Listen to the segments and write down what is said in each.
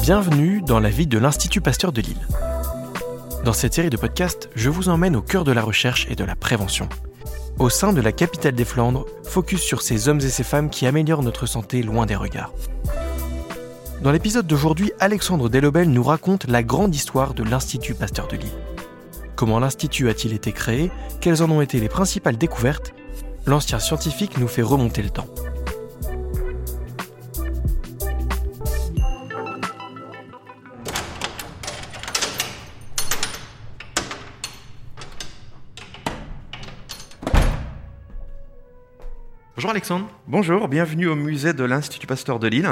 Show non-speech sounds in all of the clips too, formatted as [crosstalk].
Bienvenue dans la vie de l'Institut Pasteur de Lille. Dans cette série de podcasts, je vous emmène au cœur de la recherche et de la prévention. Au sein de la capitale des Flandres, focus sur ces hommes et ces femmes qui améliorent notre santé loin des regards. Dans l'épisode d'aujourd'hui, Alexandre Delobel nous raconte la grande histoire de l'Institut Pasteur de Lille. Comment l'Institut a-t-il été créé? Quelles en ont été les principales découvertes? L'ancien scientifique nous fait remonter le temps. Bonjour Alexandre. Bonjour, bienvenue au musée de l'Institut Pasteur de Lille.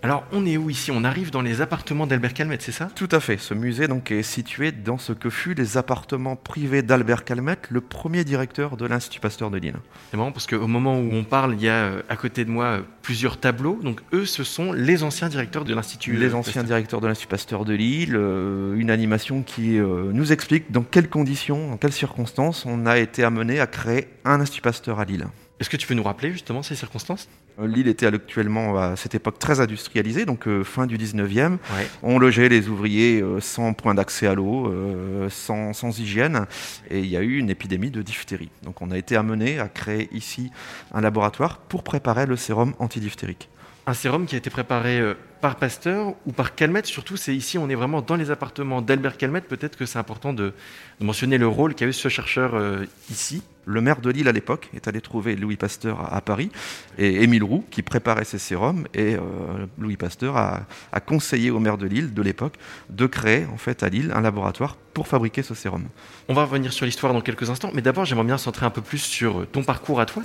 Alors, on est où ici? On arrive dans les appartements d'Albert Calmette, c'est ça? Tout à fait. Ce musée donc, est situé dans ce que fut les appartements privés d'Albert Calmette, le premier directeur de l'Institut Pasteur de Lille. C'est marrant parce qu'au moment où on parle, il y a euh, à côté de moi euh, plusieurs tableaux. Donc, eux, ce sont les anciens directeurs de l'Institut. Les anciens Pasteur. directeurs de l'Institut Pasteur de Lille. Euh, une animation qui euh, nous explique dans quelles conditions, dans quelles circonstances on a été amené à créer un Institut Pasteur à Lille. Est-ce que tu peux nous rappeler justement ces circonstances? L'île était actuellement à cette époque très industrialisée, donc euh, fin du 19e. Ouais. On logeait les ouvriers euh, sans point d'accès à l'eau, euh, sans, sans, hygiène, et il y a eu une épidémie de diphtérie. Donc on a été amené à créer ici un laboratoire pour préparer le sérum antidiphtérique. Un sérum qui a été préparé par Pasteur ou par Calmette, surtout c'est ici, on est vraiment dans les appartements d'Albert Calmette, peut-être que c'est important de, mentionner le rôle qu'avait ce chercheur ici. Le maire de Lille à l'époque est allé trouver Louis Pasteur à, à Paris et Émile Roux qui préparait ses sérums et euh, Louis Pasteur a, a, conseillé au maire de Lille de l'époque de créer en fait à Lille un laboratoire pour fabriquer ce sérum. On va revenir sur l'histoire dans quelques instants, mais d'abord j'aimerais bien centrer un peu plus sur ton parcours à toi.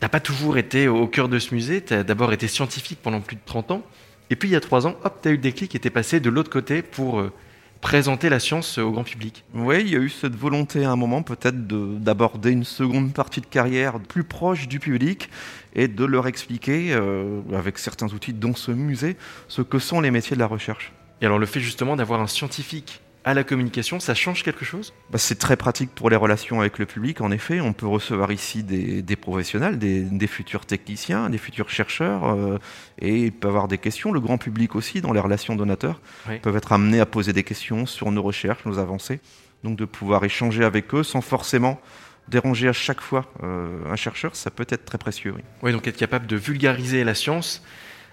T'as pas toujours été au cœur de ce musée, tu as d'abord été scientifique pendant plus de 30 ans, et puis il y a 3 ans, hop, tu as eu le déclic et t'es passé de l'autre côté pour euh, présenter la science au grand public. Oui, il y a eu cette volonté à un moment peut-être d'aborder une seconde partie de carrière plus proche du public et de leur expliquer, euh, avec certains outils dont ce musée, ce que sont les métiers de la recherche. Et alors le fait justement d'avoir un scientifique à la communication, ça change quelque chose? Bah, C'est très pratique pour les relations avec le public, en effet. On peut recevoir ici des, des professionnels, des, des, futurs techniciens, des futurs chercheurs, euh, et il peut avoir des questions. Le grand public aussi, dans les relations donateurs, oui. peuvent être amenés à poser des questions sur nos recherches, nos avancées. Donc de pouvoir échanger avec eux sans forcément déranger à chaque fois euh, un chercheur, ça peut être très précieux. Oui. oui, donc être capable de vulgariser la science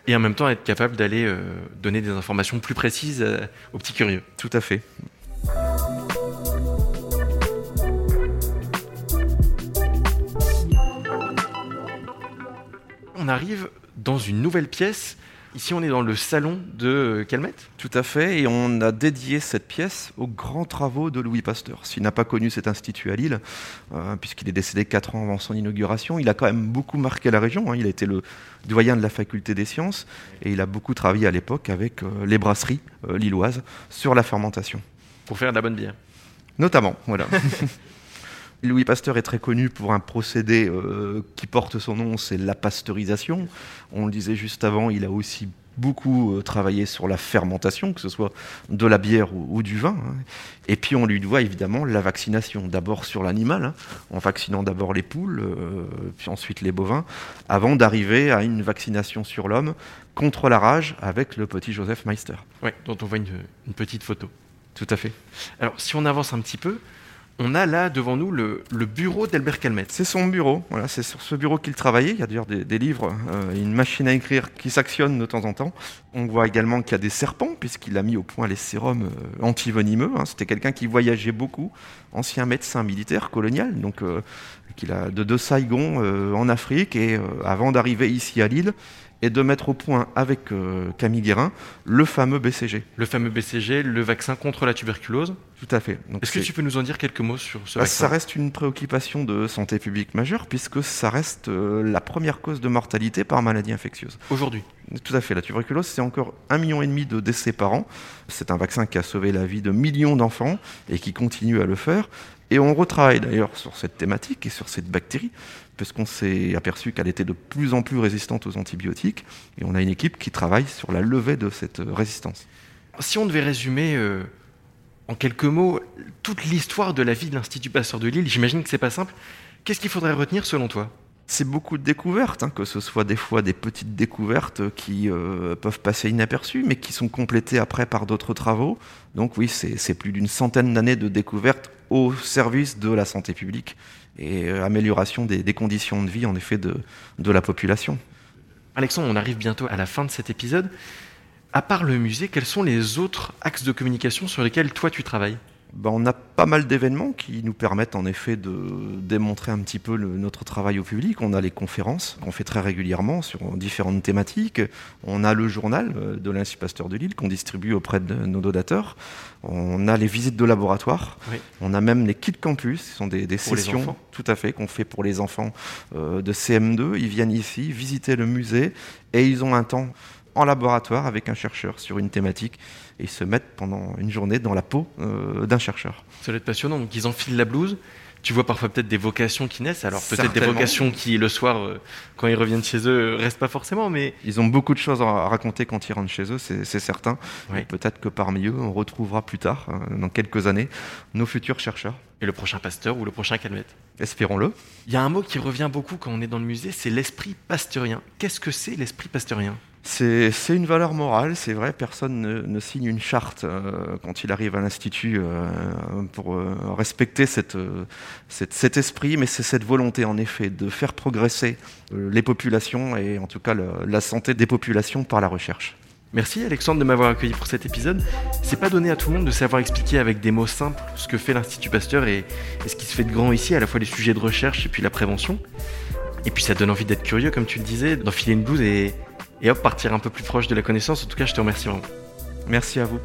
et en même temps être capable d'aller euh, donner des informations plus précises euh, aux petits curieux. Tout à fait. On arrive dans une nouvelle pièce. Ici, on est dans le salon de Calmette Tout à fait, et on a dédié cette pièce aux grands travaux de Louis Pasteur. S'il n'a pas connu cet institut à Lille, euh, puisqu'il est décédé 4 ans avant son inauguration, il a quand même beaucoup marqué la région. Hein. Il a été le doyen de la faculté des sciences, et il a beaucoup travaillé à l'époque avec euh, les brasseries euh, lilloises sur la fermentation. Pour faire de la bonne bière Notamment, voilà. [laughs] Louis Pasteur est très connu pour un procédé euh, qui porte son nom, c'est la pasteurisation. On le disait juste avant, il a aussi beaucoup euh, travaillé sur la fermentation, que ce soit de la bière ou, ou du vin. Hein. Et puis on lui doit évidemment la vaccination, d'abord sur l'animal, hein, en vaccinant d'abord les poules, euh, puis ensuite les bovins, avant d'arriver à une vaccination sur l'homme contre la rage avec le petit Joseph Meister. Oui, dont on voit une, une petite photo. Tout à fait. Alors si on avance un petit peu, on a là devant nous le, bureau d'Albert Calmette. C'est son bureau, voilà, c'est sur ce bureau qu'il travaillait. Il y a d'ailleurs des, livres, euh, une machine à écrire qui s'actionne de temps en temps. On voit également qu'il y a des serpents, puisqu'il a mis au point les sérums euh, antivenimeux. Hein. C'était quelqu'un qui voyageait beaucoup, ancien médecin militaire colonial, euh, qu'il a de, de Saigon euh, en Afrique, et avant d'arriver ici à Lille, et de mettre au point avec euh, Camille Guérin le fameux BCG. Le fameux BCG, le vaccin contre la tuberculose Tout à fait. Est-ce que tu peux nous en dire quelques mots sur ce bah, vaccin Ça reste une préoccupation de santé publique majeure puisque ça reste euh, la première cause de mortalité par maladie infectieuse. Aujourd'hui Tout à fait. La tuberculose, c'est encore un million et demi de décès par an. C'est un vaccin qui a sauvé la vie de millions d'enfants et qui continue à le faire. Et on retravaille d'ailleurs sur cette thématique et sur cette bactérie, parce qu'on s'est aperçu qu'elle était de plus en plus résistante aux antibiotiques, et on a une équipe qui travaille sur la levée de cette résistance. Si on devait résumer euh, en quelques mots toute l'histoire de la vie de l'Institut Pasteur de Lille, j'imagine que c'est pas simple, qu'est-ce qu'il faudrait retenir selon toi? C'est beaucoup de découvertes, hein, que ce soit des fois des petites découvertes qui euh, peuvent passer inaperçues, mais qui sont complétées après par d'autres travaux. Donc oui, c'est plus d'une centaine d'années de découvertes au service de la santé publique et euh, amélioration des, conditions de vie, en effet, de, de la population. Alexandre, on arrive bientôt à la fin de cet épisode. À part le musée, quels sont les autres axes de communication sur lesquels toi tu travailles? Ben, on a pas mal d'événements qui nous permettent en effet de démontrer un petit peu le, notre travail au public. On a les conférences qu'on fait très régulièrement sur différentes thématiques. On a le journal euh, de l'Institut Pasteur de Lille qu'on distribue auprès de nos donateurs. On a les visites de laboratoire. Oui. On a même les kits campus. Ce sont des, des sessions tout à fait qu'on fait pour les enfants euh, de CM2. Ils viennent ici visiter le musée et ils ont un temps en laboratoire avec un chercheur sur une thématique et se mettent pendant une journée dans la peau euh, d'un chercheur. Ça doit être passionnant. Donc ils enfilent la blouse. Tu vois parfois peut-être des vocations qui naissent, alors peut-être des vocations qui le soir, euh, quand ils reviennent chez eux, restent pas forcément, mais ils ont beaucoup de choses à raconter quand ils rentrent chez eux, c'est certain. Oui. Peut-être que parmi eux, on retrouvera plus tard, euh, dans quelques années, nos futurs chercheurs. Et le prochain pasteur ou le prochain calmette. Espérons-le. Il y a un mot qui revient beaucoup quand on est dans le musée, c'est l'esprit pasteurien. Qu'est-ce que c'est l'esprit pasteurien? C'est une valeur morale, c'est vrai, personne ne, ne, signe une charte euh, quand il arrive à l'Institut euh, pour euh, respecter cet esprit, mais c'est cette volonté en effet de faire progresser les populations et en tout cas la santé des populations par la recherche. Merci Alexandre de m'avoir accueilli pour cet épisode. C'est pas donné à tout le monde de savoir expliquer avec des mots simples ce que fait l'Institut Pasteur et, et ce qui se fait de grand ici, à la fois les sujets de recherche et puis la prévention. Et puis ça donne envie d'être curieux, comme tu le disais, d'enfiler une blouse et, et hop, partir un peu plus proche de la connaissance. En tout cas, je te remercie vraiment. Merci à vous.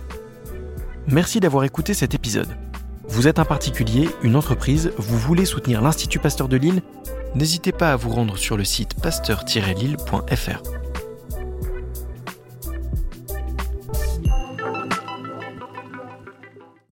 Merci d'avoir écouté cet épisode. Vous êtes un particulier, une entreprise, vous voulez soutenir l'Institut Pasteur de Lille? N'hésitez pas à vous rendre sur le site pasteur-lille.fr.